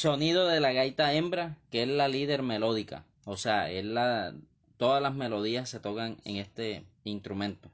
sonido de la gaita hembra, que es la líder melódica. O sea, es la, todas las melodías se tocan en este instrumento.